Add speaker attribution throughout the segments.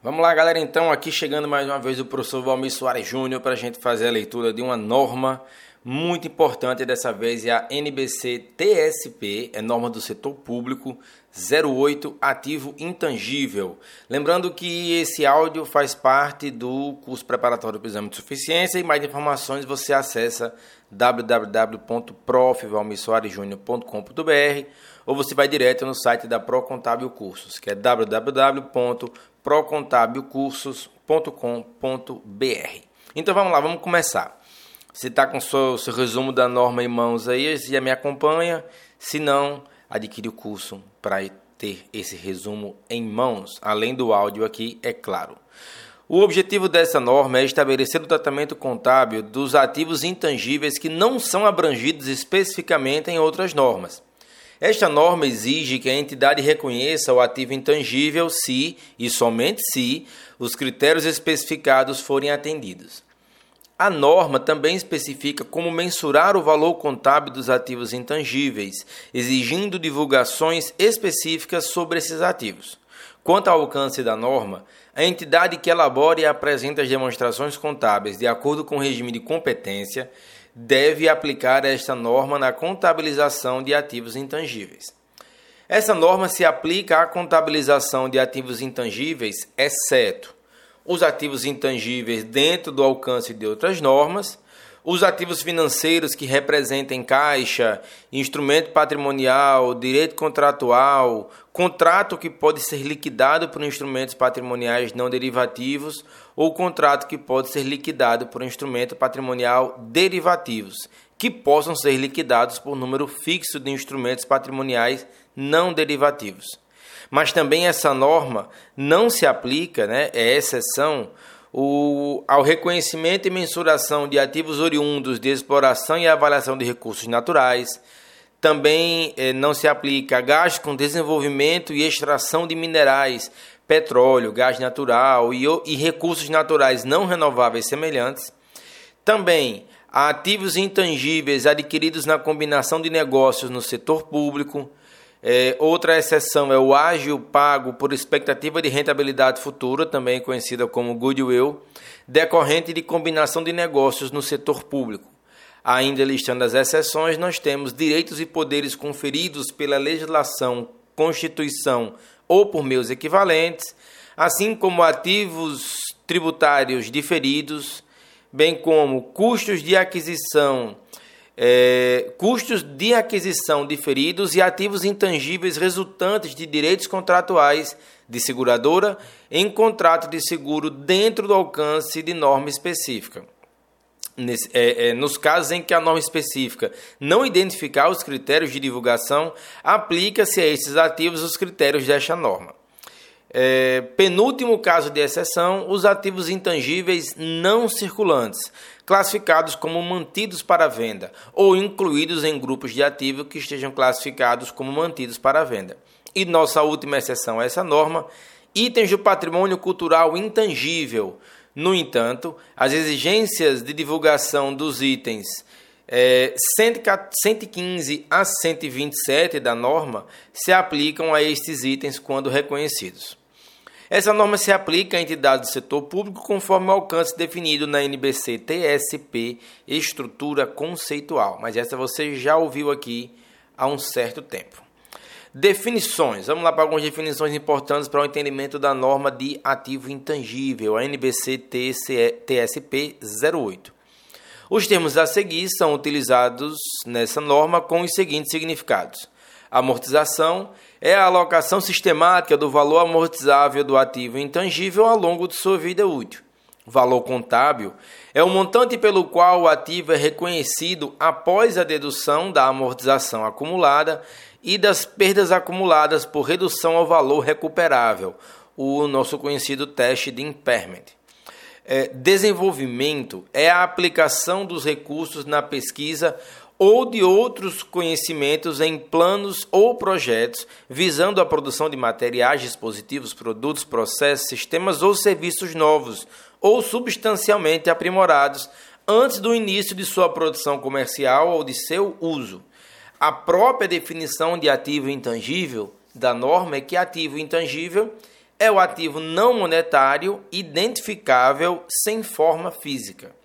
Speaker 1: Vamos lá, galera, então, aqui chegando mais uma vez o professor Valmir Soares Júnior para a gente fazer a leitura de uma norma muito importante, dessa vez é a NBC TSP, é norma do setor público 08 ativo intangível. Lembrando que esse áudio faz parte do curso preparatório para o exame de suficiência e mais informações você acessa www.profvalmissoaresjunior.com.br ou você vai direto no site da Procontábil Cursos, que é www.procontabilcursos.com.br. Então vamos lá, vamos começar. Você está com o seu, seu, resumo da norma em mãos aí, já me acompanha. Se não, adquire o curso para ter esse resumo em mãos, além do áudio aqui, é claro. O objetivo dessa norma é estabelecer o tratamento contábil dos ativos intangíveis que não são abrangidos especificamente em outras normas. Esta norma exige que a entidade reconheça o ativo intangível se, e somente se, os critérios especificados forem atendidos. A norma também especifica como mensurar o valor contábil dos ativos intangíveis, exigindo divulgações específicas sobre esses ativos. Quanto ao alcance da norma, a entidade que elabora e apresenta as demonstrações contábeis de acordo com o regime de competência deve aplicar esta norma na contabilização de ativos intangíveis. Essa norma se aplica à contabilização de ativos intangíveis, exceto os ativos intangíveis dentro do alcance de outras normas, os ativos financeiros que representem caixa, instrumento patrimonial, direito contratual, contrato que pode ser liquidado por instrumentos patrimoniais não derivativos ou contrato que pode ser liquidado por instrumento patrimonial derivativos, que possam ser liquidados por número fixo de instrumentos patrimoniais não derivativos. Mas também essa norma não se aplica, né, é exceção o, ao reconhecimento e mensuração de ativos oriundos de exploração e avaliação de recursos naturais. Também eh, não se aplica a gastos com desenvolvimento e extração de minerais, petróleo, gás natural e, e recursos naturais não renováveis semelhantes. Também a ativos intangíveis adquiridos na combinação de negócios no setor público, é, outra exceção é o ágil pago por expectativa de rentabilidade futura, também conhecida como goodwill, decorrente de combinação de negócios no setor público. Ainda listando as exceções, nós temos direitos e poderes conferidos pela legislação, Constituição ou por meios equivalentes, assim como ativos tributários diferidos, bem como custos de aquisição é, custos de aquisição diferidos e ativos intangíveis resultantes de direitos contratuais de seguradora em contrato de seguro dentro do alcance de norma específica. Nesse, é, é, nos casos em que a norma específica não identificar os critérios de divulgação, aplica-se a esses ativos os critérios desta norma. É, penúltimo caso de exceção, os ativos intangíveis não circulantes, classificados como mantidos para venda ou incluídos em grupos de ativos que estejam classificados como mantidos para venda. E nossa última exceção a essa norma, itens do patrimônio cultural intangível. No entanto, as exigências de divulgação dos itens é, 115 a 127 da norma se aplicam a estes itens quando reconhecidos. Essa norma se aplica a entidades do setor público conforme o alcance definido na NBC TSP Estrutura Conceitual, mas essa você já ouviu aqui há um certo tempo. Definições. Vamos lá para algumas definições importantes para o entendimento da norma de ativo intangível, a NBC TSP 08. Os termos a seguir são utilizados nessa norma com os seguintes significados: amortização é a alocação sistemática do valor amortizável do ativo intangível ao longo de sua vida útil. Valor contábil é o montante pelo qual o ativo é reconhecido após a dedução da amortização acumulada e das perdas acumuladas por redução ao valor recuperável, o nosso conhecido teste de impairment. É, desenvolvimento é a aplicação dos recursos na pesquisa ou de outros conhecimentos em planos ou projetos visando a produção de materiais, dispositivos, produtos, processos, sistemas ou serviços novos ou substancialmente aprimorados antes do início de sua produção comercial ou de seu uso. A própria definição de ativo intangível da norma é que ativo intangível é o ativo não monetário identificável sem forma física.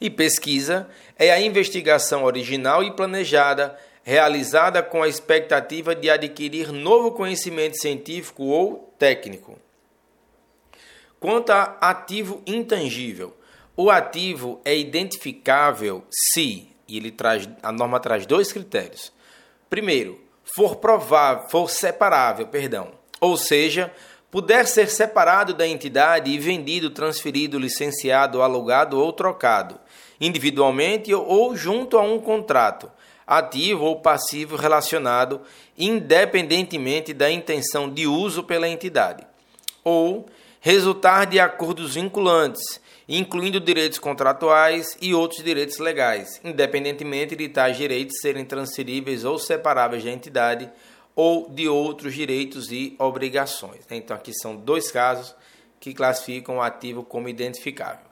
Speaker 1: E pesquisa é a investigação original e planejada realizada com a expectativa de adquirir novo conhecimento científico ou técnico. Quanto a ativo intangível, o ativo é identificável se, e ele traz, a norma traz dois critérios. Primeiro, for provável, for separável, perdão, ou seja, puder ser separado da entidade e vendido, transferido, licenciado, alugado ou trocado, individualmente ou junto a um contrato, ativo ou passivo relacionado, independentemente da intenção de uso pela entidade, ou resultar de acordos vinculantes, incluindo direitos contratuais e outros direitos legais, independentemente de tais direitos serem transferíveis ou separáveis da entidade ou de outros direitos e obrigações. Então, aqui são dois casos que classificam o ativo como identificável.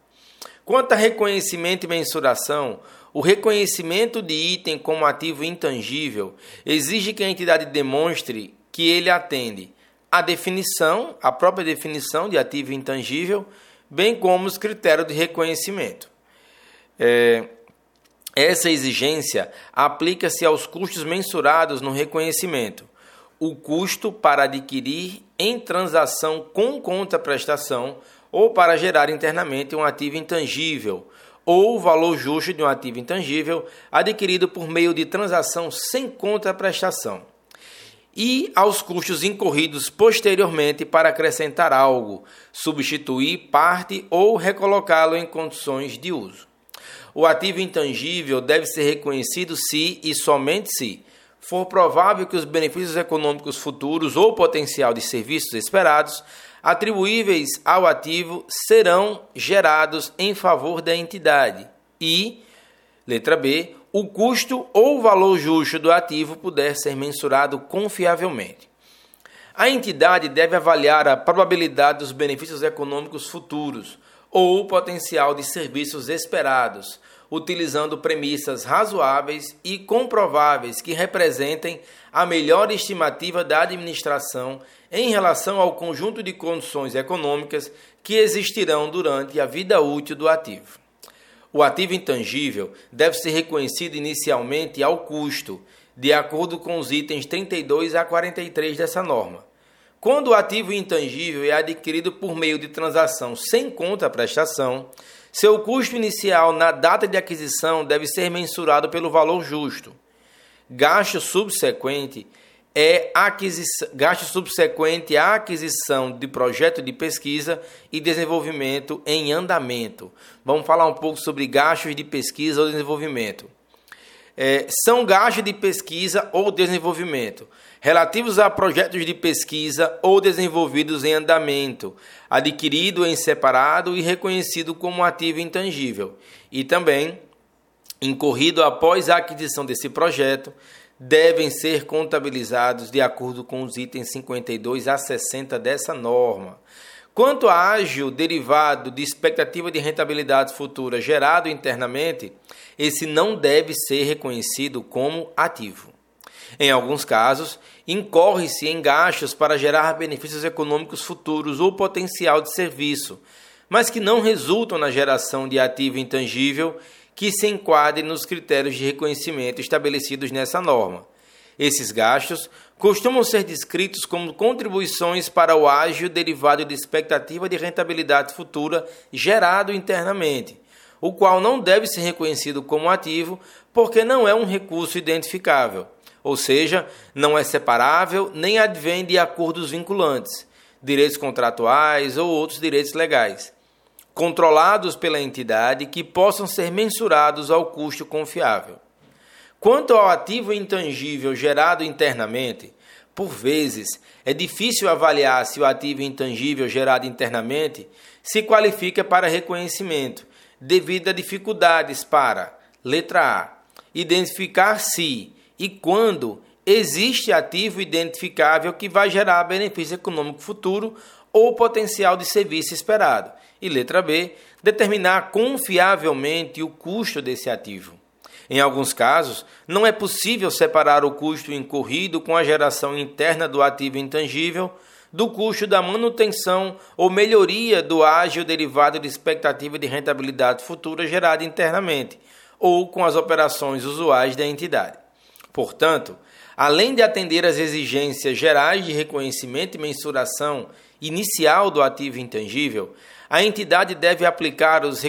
Speaker 1: Quanto a reconhecimento e mensuração, o reconhecimento de item como ativo intangível exige que a entidade demonstre que ele atende à definição, a própria definição de ativo intangível, bem como os critérios de reconhecimento. É, essa exigência aplica-se aos custos mensurados no reconhecimento. O custo para adquirir em transação com contraprestação ou para gerar internamente um ativo intangível, ou o valor justo de um ativo intangível adquirido por meio de transação sem contraprestação, e aos custos incorridos posteriormente para acrescentar algo, substituir parte ou recolocá-lo em condições de uso. O ativo intangível deve ser reconhecido se e somente se for provável que os benefícios econômicos futuros ou potencial de serviços esperados atribuíveis ao ativo serão gerados em favor da entidade e, letra B, o custo ou valor justo do ativo puder ser mensurado confiavelmente. A entidade deve avaliar a probabilidade dos benefícios econômicos futuros ou o potencial de serviços esperados, utilizando premissas razoáveis e comprováveis que representem a melhor estimativa da administração em relação ao conjunto de condições econômicas que existirão durante a vida útil do ativo. O ativo intangível deve ser reconhecido inicialmente ao custo, de acordo com os itens 32 a 43 dessa norma. Quando o ativo intangível é adquirido por meio de transação sem contraprestação, seu custo inicial na data de aquisição deve ser mensurado pelo valor justo. Gasto subsequente é gasto subsequente à aquisição de projeto de pesquisa e desenvolvimento em andamento. Vamos falar um pouco sobre gastos de pesquisa ou desenvolvimento. É, são gastos de pesquisa ou desenvolvimento relativos a projetos de pesquisa ou desenvolvidos em andamento, adquirido em separado e reconhecido como ativo intangível, e também incorrido após a aquisição desse projeto, devem ser contabilizados de acordo com os itens 52 a 60 dessa norma. Quanto a ágio derivado de expectativa de rentabilidade futura gerado internamente, esse não deve ser reconhecido como ativo. Em alguns casos, incorre-se em gastos para gerar benefícios econômicos futuros ou potencial de serviço, mas que não resultam na geração de ativo intangível que se enquadre nos critérios de reconhecimento estabelecidos nessa norma. Esses gastos costumam ser descritos como contribuições para o ágio derivado de expectativa de rentabilidade futura gerado internamente, o qual não deve ser reconhecido como ativo porque não é um recurso identificável, ou seja, não é separável nem advém de acordos vinculantes, direitos contratuais ou outros direitos legais controlados pela entidade que possam ser mensurados ao custo confiável. Quanto ao ativo intangível gerado internamente, por vezes é difícil avaliar se o ativo intangível gerado internamente se qualifica para reconhecimento, devido a dificuldades para, letra A, identificar se e quando existe ativo identificável que vai gerar benefício econômico futuro ou potencial de serviço esperado. E letra B, determinar confiavelmente o custo desse ativo. Em alguns casos, não é possível separar o custo incorrido com a geração interna do ativo intangível do custo da manutenção ou melhoria do ágio derivado de expectativa de rentabilidade futura gerada internamente ou com as operações usuais da entidade. Portanto, além de atender às exigências gerais de reconhecimento e mensuração inicial do ativo intangível, a entidade deve aplicar os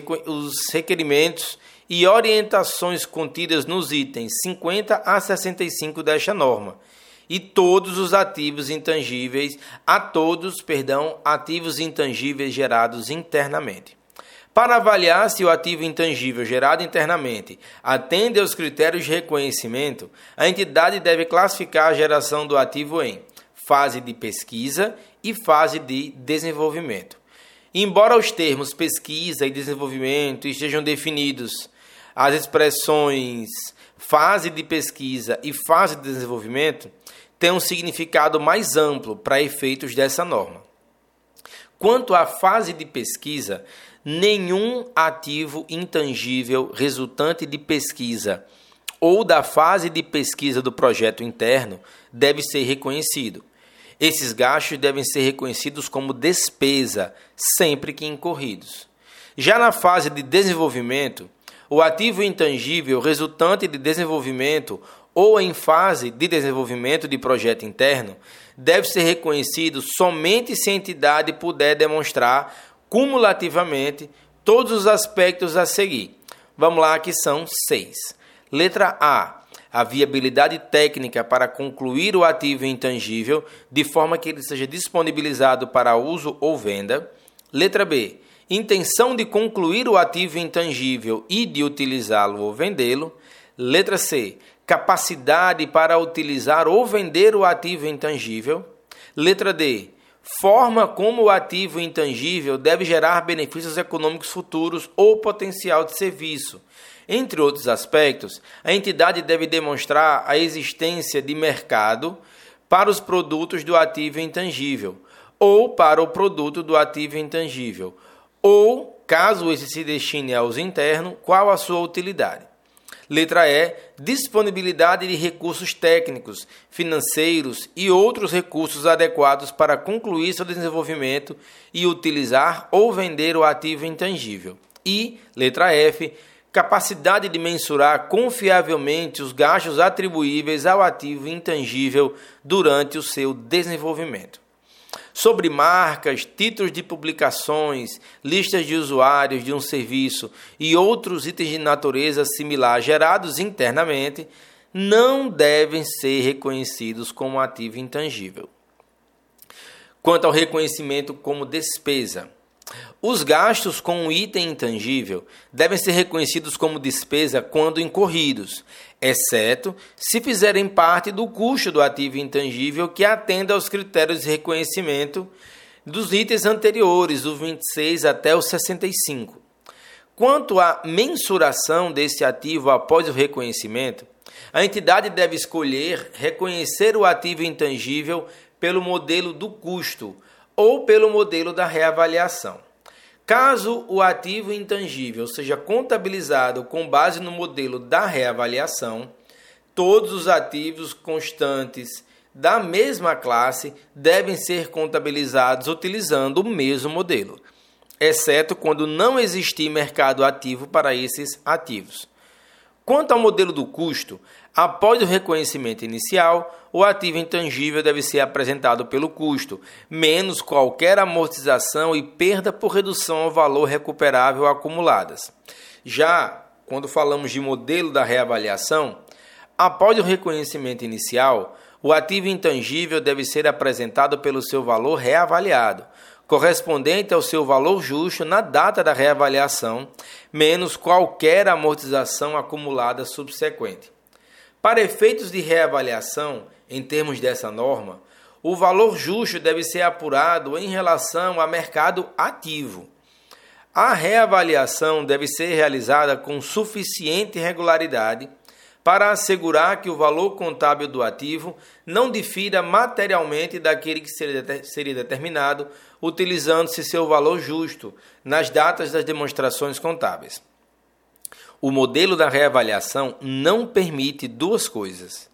Speaker 1: requerimentos e orientações contidas nos itens 50 a 65 desta norma e todos os ativos intangíveis a todos, perdão, ativos intangíveis gerados internamente. Para avaliar se o ativo intangível gerado internamente atende aos critérios de reconhecimento, a entidade deve classificar a geração do ativo em fase de pesquisa e fase de desenvolvimento. Embora os termos pesquisa e desenvolvimento estejam definidos, as expressões fase de pesquisa e fase de desenvolvimento têm um significado mais amplo para efeitos dessa norma. Quanto à fase de pesquisa, nenhum ativo intangível resultante de pesquisa ou da fase de pesquisa do projeto interno deve ser reconhecido. Esses gastos devem ser reconhecidos como despesa sempre que incorridos. Já na fase de desenvolvimento, o ativo intangível resultante de desenvolvimento ou em fase de desenvolvimento de projeto interno deve ser reconhecido somente se a entidade puder demonstrar cumulativamente todos os aspectos a seguir. Vamos lá, que são seis. Letra A a viabilidade técnica para concluir o ativo intangível de forma que ele seja disponibilizado para uso ou venda. Letra B. Intenção de concluir o ativo intangível e de utilizá-lo ou vendê-lo. Letra C. Capacidade para utilizar ou vender o ativo intangível. Letra D. Forma como o ativo intangível deve gerar benefícios econômicos futuros ou potencial de serviço. Entre outros aspectos, a entidade deve demonstrar a existência de mercado para os produtos do ativo intangível ou para o produto do ativo intangível, ou, caso esse se destine ao uso interno, qual a sua utilidade. Letra E. Disponibilidade de recursos técnicos, financeiros e outros recursos adequados para concluir seu desenvolvimento e utilizar ou vender o ativo intangível. E, letra F capacidade de mensurar confiavelmente os gastos atribuíveis ao ativo intangível durante o seu desenvolvimento. Sobre marcas, títulos de publicações, listas de usuários de um serviço e outros itens de natureza similar gerados internamente, não devem ser reconhecidos como ativo intangível. Quanto ao reconhecimento como despesa, os gastos com um item intangível devem ser reconhecidos como despesa quando incorridos, exceto se fizerem parte do custo do ativo intangível que atenda aos critérios de reconhecimento dos itens anteriores, do 26 até o 65. Quanto à mensuração desse ativo após o reconhecimento, a entidade deve escolher reconhecer o ativo intangível pelo modelo do custo ou pelo modelo da reavaliação. Caso o ativo intangível seja contabilizado com base no modelo da reavaliação, todos os ativos constantes da mesma classe devem ser contabilizados utilizando o mesmo modelo, exceto quando não existir mercado ativo para esses ativos. Quanto ao modelo do custo, após o reconhecimento inicial, o ativo intangível deve ser apresentado pelo custo, menos qualquer amortização e perda por redução ao valor recuperável acumuladas. Já quando falamos de modelo da reavaliação, após o reconhecimento inicial, o ativo intangível deve ser apresentado pelo seu valor reavaliado, correspondente ao seu valor justo na data da reavaliação, menos qualquer amortização acumulada subsequente. Para efeitos de reavaliação, em termos dessa norma, o valor justo deve ser apurado em relação a mercado ativo. A reavaliação deve ser realizada com suficiente regularidade para assegurar que o valor contábil do ativo não difira materialmente daquele que seria determinado, utilizando-se seu valor justo nas datas das demonstrações contábeis. O modelo da reavaliação não permite duas coisas.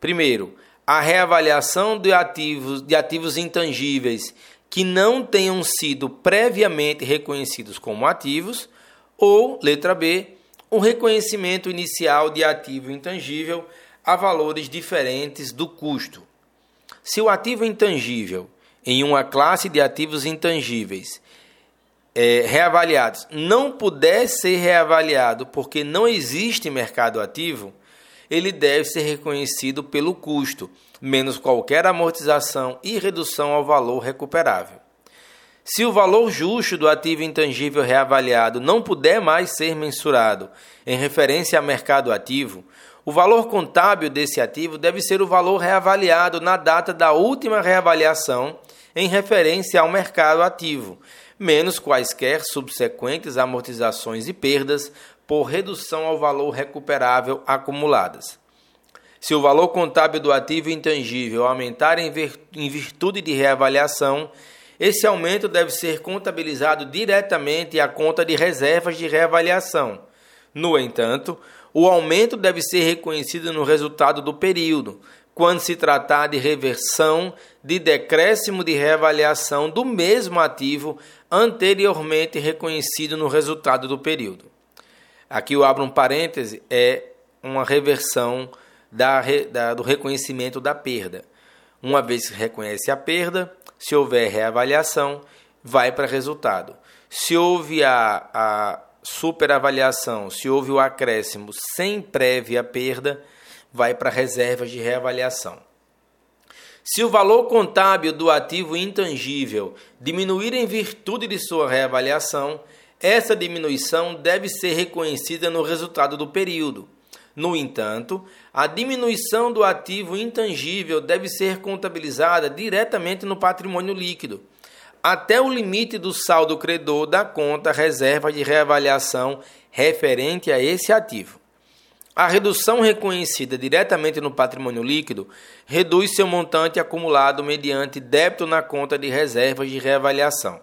Speaker 1: Primeiro, a reavaliação de ativos, de ativos intangíveis que não tenham sido previamente reconhecidos como ativos, ou, letra B, o reconhecimento inicial de ativo intangível a valores diferentes do custo. Se o ativo intangível em uma classe de ativos intangíveis é, reavaliados não puder ser reavaliado porque não existe mercado ativo, ele deve ser reconhecido pelo custo, menos qualquer amortização e redução ao valor recuperável. Se o valor justo do ativo intangível reavaliado não puder mais ser mensurado em referência a mercado ativo, o valor contábil desse ativo deve ser o valor reavaliado na data da última reavaliação em referência ao mercado ativo, menos quaisquer subsequentes amortizações e perdas por redução ao valor recuperável acumuladas. Se o valor contábil do ativo intangível aumentar em virtude de reavaliação, esse aumento deve ser contabilizado diretamente à conta de reservas de reavaliação. No entanto, o aumento deve ser reconhecido no resultado do período, quando se tratar de reversão de decréscimo de reavaliação do mesmo ativo anteriormente reconhecido no resultado do período. Aqui eu abro um parêntese, é uma reversão da, da, do reconhecimento da perda. Uma vez que reconhece a perda, se houver reavaliação, vai para resultado. Se houve a, a superavaliação, se houve o acréscimo sem prévia perda, vai para reservas de reavaliação. Se o valor contábil do ativo intangível diminuir em virtude de sua reavaliação, essa diminuição deve ser reconhecida no resultado do período. No entanto, a diminuição do ativo intangível deve ser contabilizada diretamente no patrimônio líquido, até o limite do saldo credor da conta reserva de reavaliação referente a esse ativo. A redução reconhecida diretamente no patrimônio líquido reduz seu montante acumulado mediante débito na conta de reservas de reavaliação.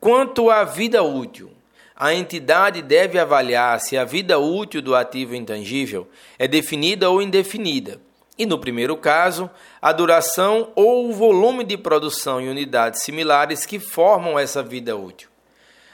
Speaker 1: Quanto à vida útil, a entidade deve avaliar se a vida útil do ativo intangível é definida ou indefinida, e, no primeiro caso, a duração ou o volume de produção em unidades similares que formam essa vida útil.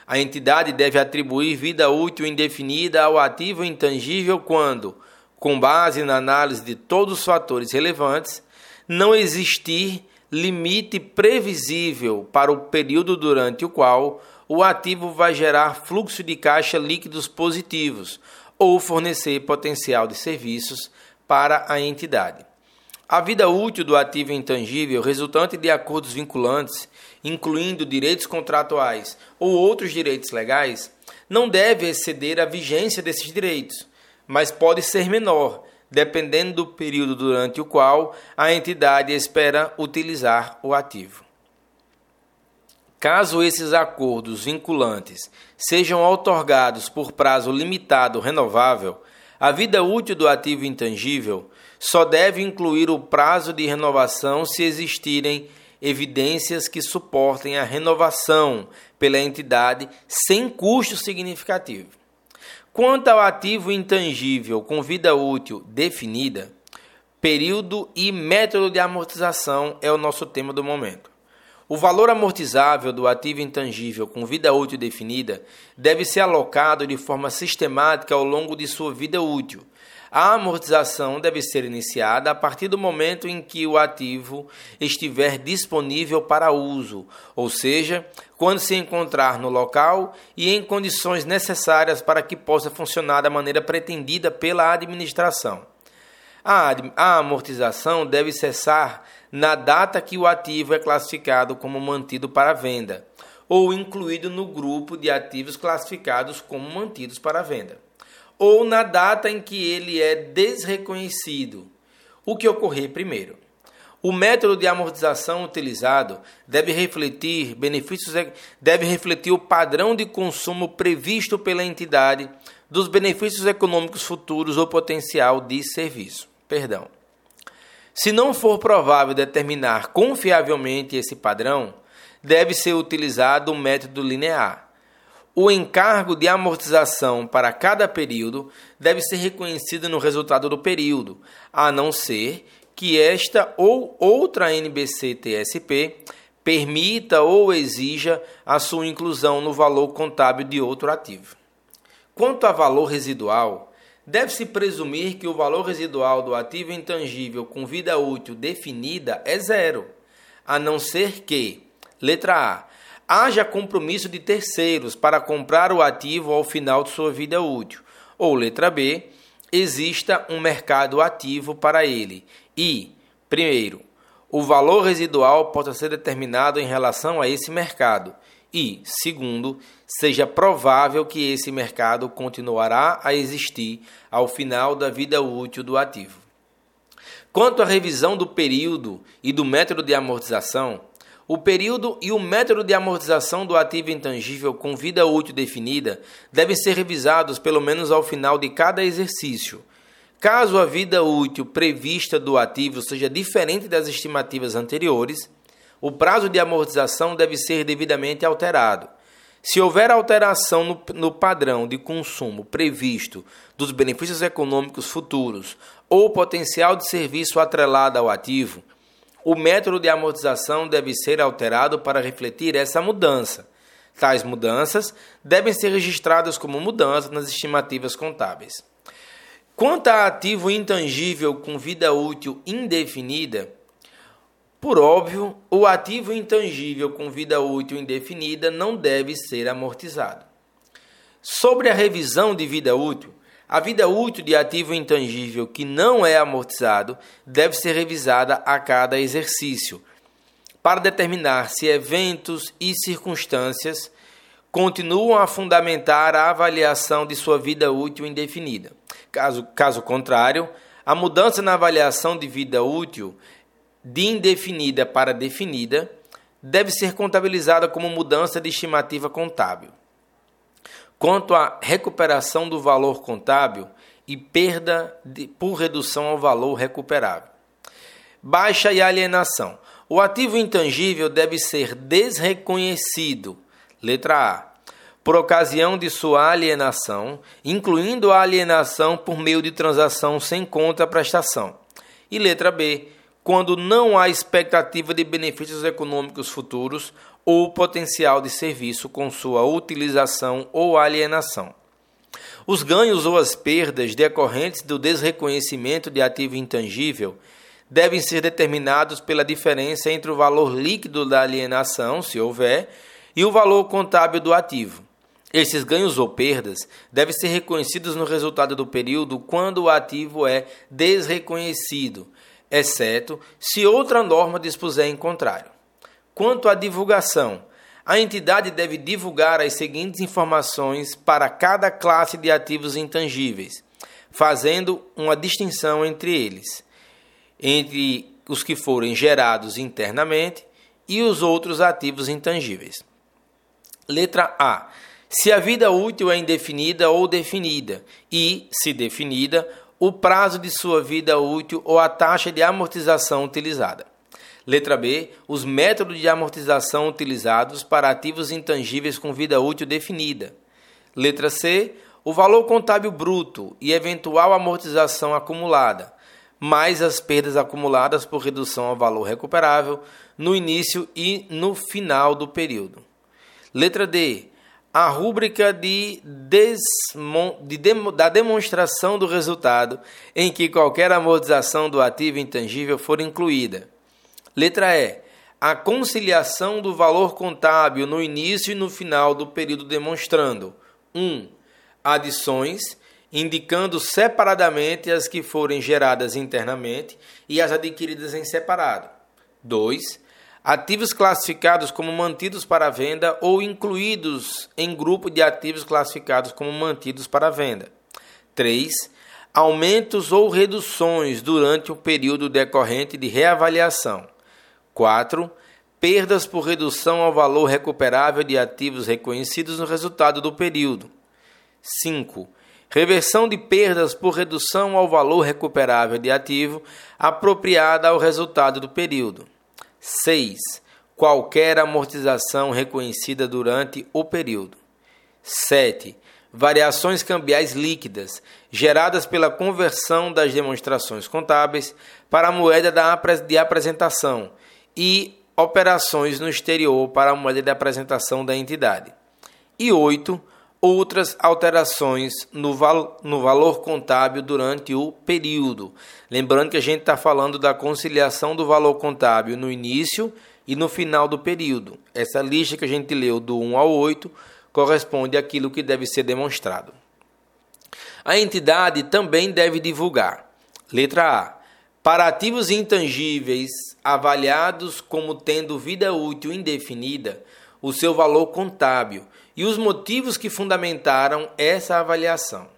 Speaker 1: A entidade deve atribuir vida útil indefinida ao ativo intangível quando, com base na análise de todos os fatores relevantes, não existir limite previsível para o período durante o qual o ativo vai gerar fluxo de caixa líquidos positivos ou fornecer potencial de serviços para a entidade. A vida útil do ativo intangível resultante de acordos vinculantes, incluindo direitos contratuais ou outros direitos legais, não deve exceder a vigência desses direitos, mas pode ser menor, dependendo do período durante o qual a entidade espera utilizar o ativo. Caso esses acordos vinculantes sejam outorgados por prazo limitado renovável, a vida útil do ativo intangível só deve incluir o prazo de renovação se existirem evidências que suportem a renovação pela entidade sem custo significativo. Quanto ao ativo intangível com vida útil definida, período e método de amortização é o nosso tema do momento. O valor amortizável do ativo intangível com vida útil definida deve ser alocado de forma sistemática ao longo de sua vida útil. A amortização deve ser iniciada a partir do momento em que o ativo estiver disponível para uso, ou seja, quando se encontrar no local e em condições necessárias para que possa funcionar da maneira pretendida pela administração. A, amortização deve cessar na data que o ativo é classificado como mantido para venda ou incluído no grupo de ativos classificados como mantidos para venda, ou na data em que ele é desreconhecido, o que ocorrer primeiro. O método de amortização utilizado deve refletir benefícios deve refletir o padrão de consumo previsto pela entidade dos benefícios econômicos futuros ou potencial de serviço. Perdão. Se não for provável determinar confiavelmente esse padrão, deve ser utilizado o método linear. O encargo de amortização para cada período deve ser reconhecido no resultado do período, a não ser que esta ou outra NBC-TSP permita ou exija a sua inclusão no valor contábil de outro ativo. Quanto a valor residual, deve-se presumir que o valor residual do ativo intangível com vida útil definida é zero, a não ser que, letra A, haja compromisso de terceiros para comprar o ativo ao final de sua vida útil, ou letra B, exista um mercado ativo para ele. E, primeiro, o valor residual possa ser determinado em relação a esse mercado. E, segundo, seja provável que esse mercado continuará a existir ao final da vida útil do ativo. Quanto à revisão do período e do método de amortização, o período e o método de amortização do ativo intangível com vida útil definida devem ser revisados pelo menos ao final de cada exercício Caso a vida útil prevista do ativo seja diferente das estimativas anteriores, o prazo de amortização deve ser devidamente alterado. Se houver alteração no, no, padrão de consumo previsto dos benefícios econômicos futuros ou potencial de serviço atrelado ao ativo, o método de amortização deve ser alterado para refletir essa mudança. Tais mudanças devem ser registradas como mudanças nas estimativas contábeis. Quanto a ativo intangível com vida útil indefinida, por óbvio, o ativo intangível com vida útil indefinida não deve ser amortizado. Sobre a revisão de vida útil, a vida útil de ativo intangível que não é amortizado deve ser revisada a cada exercício, para determinar se eventos e circunstâncias continuam a fundamentar a avaliação de sua vida útil indefinida. Caso, caso contrário, a mudança na avaliação de vida útil de indefinida para definida deve ser contabilizada como mudança de estimativa contábil. Quanto à recuperação do valor contábil e perda de, por redução ao valor recuperável. Baixa e alienação. O ativo intangível deve ser desreconhecido. Letra A por ocasião de sua alienação, incluindo a alienação por meio de transação sem contraprestação. E letra B, quando não há expectativa de benefícios econômicos futuros ou potencial de serviço com sua utilização ou alienação. Os ganhos ou as perdas decorrentes do desreconhecimento de ativo intangível devem ser determinados pela diferença entre o valor líquido da alienação, se houver, e o valor contábil do ativo. Esses ganhos ou perdas devem ser reconhecidos no resultado do período quando o ativo é desreconhecido, exceto se outra norma dispuser em contrário. Quanto à divulgação, a entidade deve divulgar as seguintes informações para cada classe de ativos intangíveis, fazendo uma distinção entre eles, entre os que forem gerados internamente e os outros ativos intangíveis. Letra A se a vida útil é indefinida ou definida, e, se definida, o prazo de sua vida útil ou a taxa de amortização utilizada. Letra B. Os métodos de amortização utilizados para ativos intangíveis com vida útil definida. Letra C. O valor contábil bruto e eventual amortização acumulada, mais as perdas acumuladas por redução ao valor recuperável no início e no final do período. Letra D a rúbrica de, de demo, da demonstração do resultado em que qualquer amortização do ativo intangível for incluída. Letra E. A conciliação do valor contábil no início e no final do período demonstrando 1. Um, adições, indicando separadamente as que forem geradas internamente e as adquiridas em separado. 2 ativos classificados como mantidos para venda ou incluídos em grupo de ativos classificados como mantidos para venda. 3. Aumentos ou reduções durante o período decorrente de reavaliação. 4. Perdas por redução ao valor recuperável de ativos reconhecidos no resultado do período. 5. Reversão de perdas por redução ao valor recuperável de ativo apropriada ao resultado do período. 6. Qualquer amortização reconhecida durante o período. 7. variações cambiais líquidas, geradas pela conversão das demonstrações contábeis para a moeda de apresentação e operações no exterior para a moeda de apresentação da entidade. E 8. Outras alterações no, val no valor contábil durante o período. Lembrando que a gente está falando da conciliação do valor contábil no início e no final do período. Essa lista que a gente leu do 1 ao 8 corresponde àquilo que deve ser demonstrado. A entidade também deve divulgar. Letra A. Para ativos intangíveis avaliados como tendo vida útil indefinida, o seu valor contábil e os motivos que fundamentaram essa avaliação.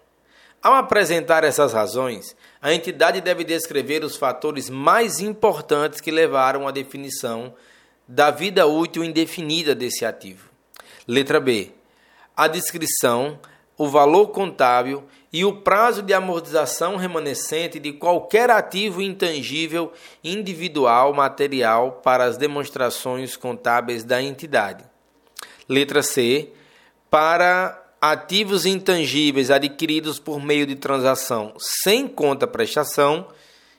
Speaker 1: Ao apresentar essas razões, a entidade deve descrever os fatores mais importantes que levaram à definição da vida útil indefinida desse ativo. Letra B a descrição, o valor contábil e o prazo de amortização remanescente de qualquer ativo intangível individual material para as demonstrações contábeis da entidade. Letra C. Para ativos intangíveis adquiridos por meio de transação sem conta prestação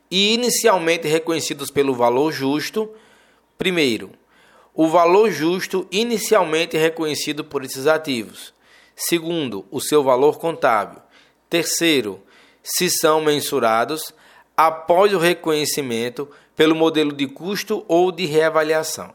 Speaker 1: e inicialmente reconhecidos pelo valor justo. Primeiro, o valor justo inicialmente reconhecido por esses ativos. Segundo, o seu valor contábil. Terceiro, se são mensurados após o reconhecimento pelo modelo de custo ou de reavaliação.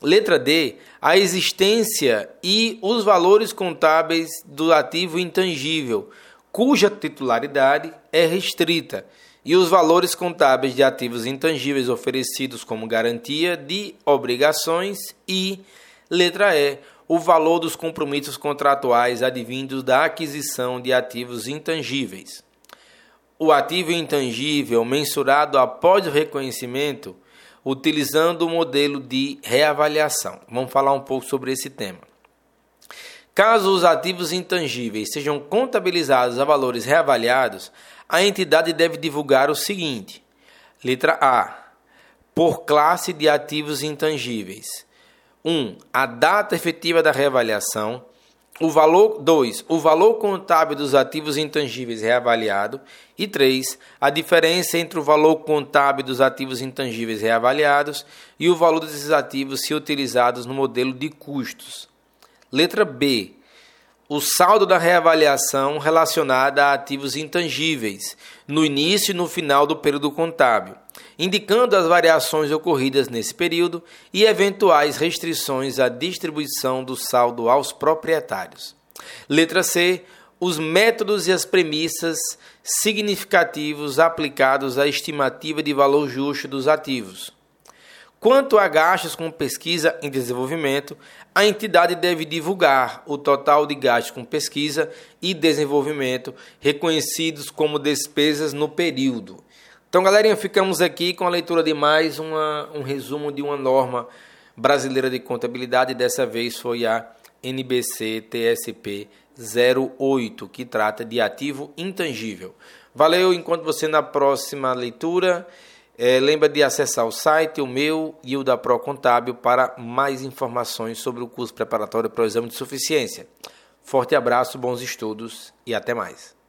Speaker 1: Letra D, a existência e os valores contábeis do ativo intangível, cuja titularidade é restrita e os valores contábeis de ativos intangíveis oferecidos como garantia de obrigações e, letra E, o valor dos compromissos contratuais advindos da aquisição de ativos intangíveis. O ativo intangível mensurado após o reconhecimento, utilizando o modelo de reavaliação. Vamos falar um pouco sobre esse tema. Caso os ativos intangíveis sejam contabilizados a valores reavaliados, a entidade deve divulgar o seguinte: letra A. Por classe de ativos intangíveis. 1. Um, a data efetiva da reavaliação. O valor 2. O valor contábil dos ativos intangíveis reavaliado. E 3. A diferença entre o valor contábil dos ativos intangíveis reavaliados e o valor desses ativos se utilizados no modelo de custos. Letra B o saldo da reavaliação relacionada a ativos intangíveis, no início e no final do período contábil, indicando as variações ocorridas nesse período e eventuais restrições à distribuição do saldo aos proprietários. Letra C. Os métodos e as premissas significativos aplicados à estimativa de valor justo dos ativos. Quanto a gastos com pesquisa em desenvolvimento, a entidade deve divulgar o total de gastos com pesquisa e desenvolvimento reconhecidos como despesas no período. Então, galerinha, ficamos aqui com a leitura de mais uma, um resumo de uma norma brasileira de contabilidade. Dessa vez foi a NBC TSP 08, que trata de ativo intangível. Valeu, enquanto você na próxima leitura. É, lembra de acessar o site, o meu e o da Pro Contábil para mais informações sobre o curso preparatório para o exame de suficiência. Forte abraço, bons estudos e até mais.